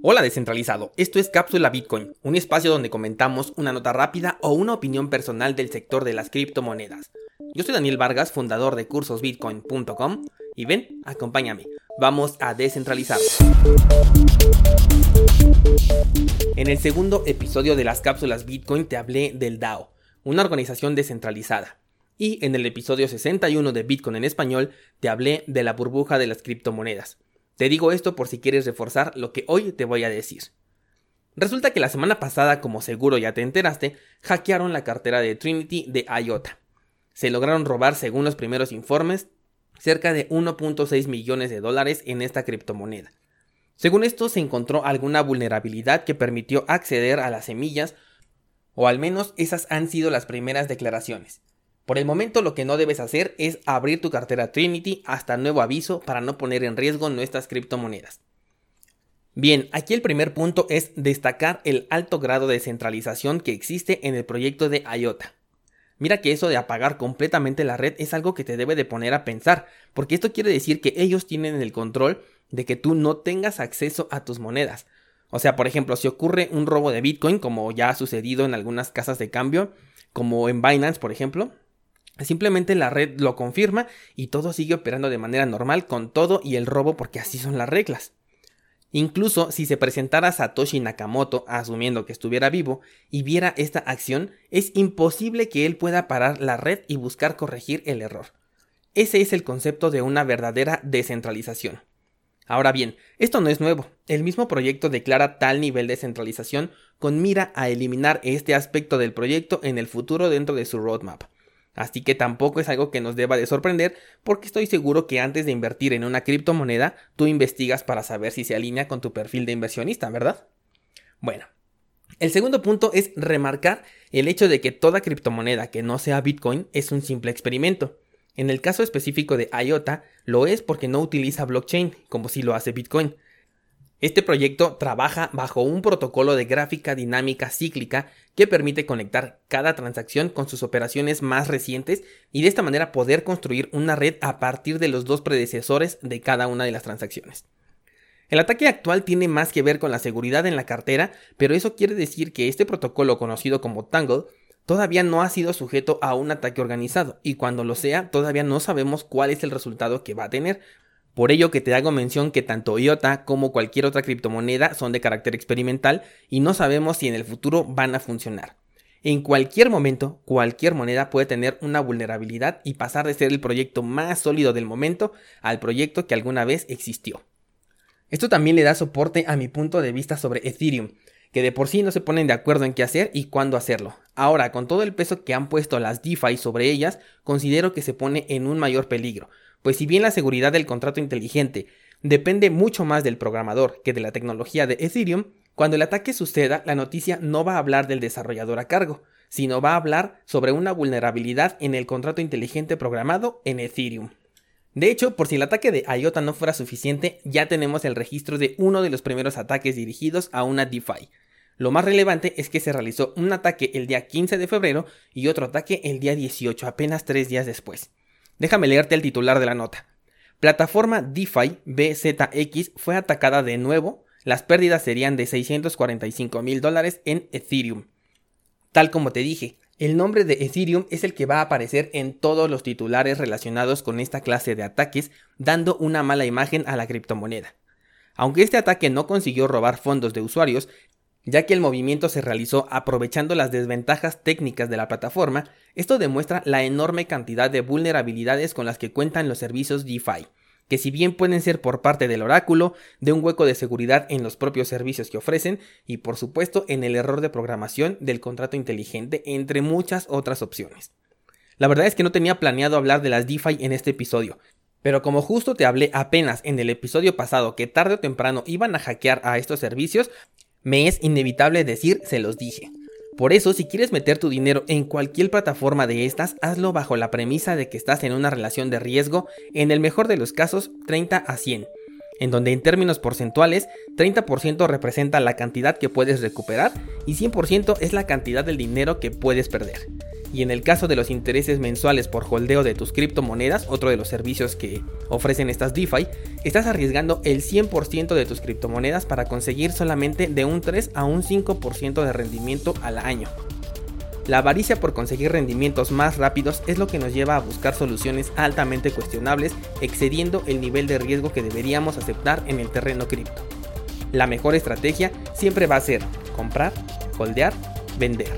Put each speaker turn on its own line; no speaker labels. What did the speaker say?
Hola descentralizado, esto es Cápsula Bitcoin, un espacio donde comentamos una nota rápida o una opinión personal del sector de las criptomonedas. Yo soy Daniel Vargas, fundador de cursosbitcoin.com y ven, acompáñame, vamos a descentralizar. En el segundo episodio de las cápsulas Bitcoin te hablé del DAO, una organización descentralizada. Y en el episodio 61 de Bitcoin en español te hablé de la burbuja de las criptomonedas. Te digo esto por si quieres reforzar lo que hoy te voy a decir. Resulta que la semana pasada, como seguro ya te enteraste, hackearon la cartera de Trinity de IOTA. Se lograron robar, según los primeros informes, cerca de 1.6 millones de dólares en esta criptomoneda. Según esto, se encontró alguna vulnerabilidad que permitió acceder a las semillas, o al menos esas han sido las primeras declaraciones. Por el momento lo que no debes hacer es abrir tu cartera Trinity hasta nuevo aviso para no poner en riesgo nuestras criptomonedas. Bien, aquí el primer punto es destacar el alto grado de centralización que existe en el proyecto de IOTA. Mira que eso de apagar completamente la red es algo que te debe de poner a pensar, porque esto quiere decir que ellos tienen el control de que tú no tengas acceso a tus monedas. O sea, por ejemplo, si ocurre un robo de Bitcoin, como ya ha sucedido en algunas casas de cambio, como en Binance, por ejemplo, Simplemente la red lo confirma y todo sigue operando de manera normal con todo y el robo porque así son las reglas. Incluso si se presentara Satoshi Nakamoto, asumiendo que estuviera vivo, y viera esta acción, es imposible que él pueda parar la red y buscar corregir el error. Ese es el concepto de una verdadera descentralización. Ahora bien, esto no es nuevo. El mismo proyecto declara tal nivel de centralización con mira a eliminar este aspecto del proyecto en el futuro dentro de su roadmap. Así que tampoco es algo que nos deba de sorprender porque estoy seguro que antes de invertir en una criptomoneda tú investigas para saber si se alinea con tu perfil de inversionista, ¿verdad? Bueno, el segundo punto es remarcar el hecho de que toda criptomoneda que no sea Bitcoin es un simple experimento. En el caso específico de IOTA, lo es porque no utiliza blockchain, como si lo hace Bitcoin. Este proyecto trabaja bajo un protocolo de gráfica dinámica cíclica que permite conectar cada transacción con sus operaciones más recientes y de esta manera poder construir una red a partir de los dos predecesores de cada una de las transacciones. El ataque actual tiene más que ver con la seguridad en la cartera, pero eso quiere decir que este protocolo conocido como Tangle todavía no ha sido sujeto a un ataque organizado y cuando lo sea todavía no sabemos cuál es el resultado que va a tener, por ello que te hago mención que tanto IOTA como cualquier otra criptomoneda son de carácter experimental y no sabemos si en el futuro van a funcionar. En cualquier momento, cualquier moneda puede tener una vulnerabilidad y pasar de ser el proyecto más sólido del momento al proyecto que alguna vez existió. Esto también le da soporte a mi punto de vista sobre Ethereum, que de por sí no se ponen de acuerdo en qué hacer y cuándo hacerlo. Ahora, con todo el peso que han puesto las DeFi sobre ellas, considero que se pone en un mayor peligro, pues si bien la seguridad del contrato inteligente depende mucho más del programador que de la tecnología de Ethereum, cuando el ataque suceda, la noticia no va a hablar del desarrollador a cargo, sino va a hablar sobre una vulnerabilidad en el contrato inteligente programado en Ethereum. De hecho, por si el ataque de IOTA no fuera suficiente, ya tenemos el registro de uno de los primeros ataques dirigidos a una DeFi. Lo más relevante es que se realizó un ataque el día 15 de febrero y otro ataque el día 18, apenas tres días después. Déjame leerte el titular de la nota. Plataforma DeFi BZX fue atacada de nuevo. Las pérdidas serían de 645 mil dólares en Ethereum. Tal como te dije, el nombre de Ethereum es el que va a aparecer en todos los titulares relacionados con esta clase de ataques, dando una mala imagen a la criptomoneda. Aunque este ataque no consiguió robar fondos de usuarios, ya que el movimiento se realizó aprovechando las desventajas técnicas de la plataforma, esto demuestra la enorme cantidad de vulnerabilidades con las que cuentan los servicios DeFi, que si bien pueden ser por parte del oráculo, de un hueco de seguridad en los propios servicios que ofrecen y por supuesto en el error de programación del contrato inteligente, entre muchas otras opciones. La verdad es que no tenía planeado hablar de las DeFi en este episodio, pero como justo te hablé apenas en el episodio pasado que tarde o temprano iban a hackear a estos servicios, me es inevitable decir se los dije. Por eso, si quieres meter tu dinero en cualquier plataforma de estas, hazlo bajo la premisa de que estás en una relación de riesgo, en el mejor de los casos 30 a 100, en donde en términos porcentuales 30% representa la cantidad que puedes recuperar y 100% es la cantidad del dinero que puedes perder. Y en el caso de los intereses mensuales por holdeo de tus criptomonedas, otro de los servicios que ofrecen estas DeFi, estás arriesgando el 100% de tus criptomonedas para conseguir solamente de un 3 a un 5% de rendimiento al año. La avaricia por conseguir rendimientos más rápidos es lo que nos lleva a buscar soluciones altamente cuestionables, excediendo el nivel de riesgo que deberíamos aceptar en el terreno cripto. La mejor estrategia siempre va a ser comprar, holdear, vender.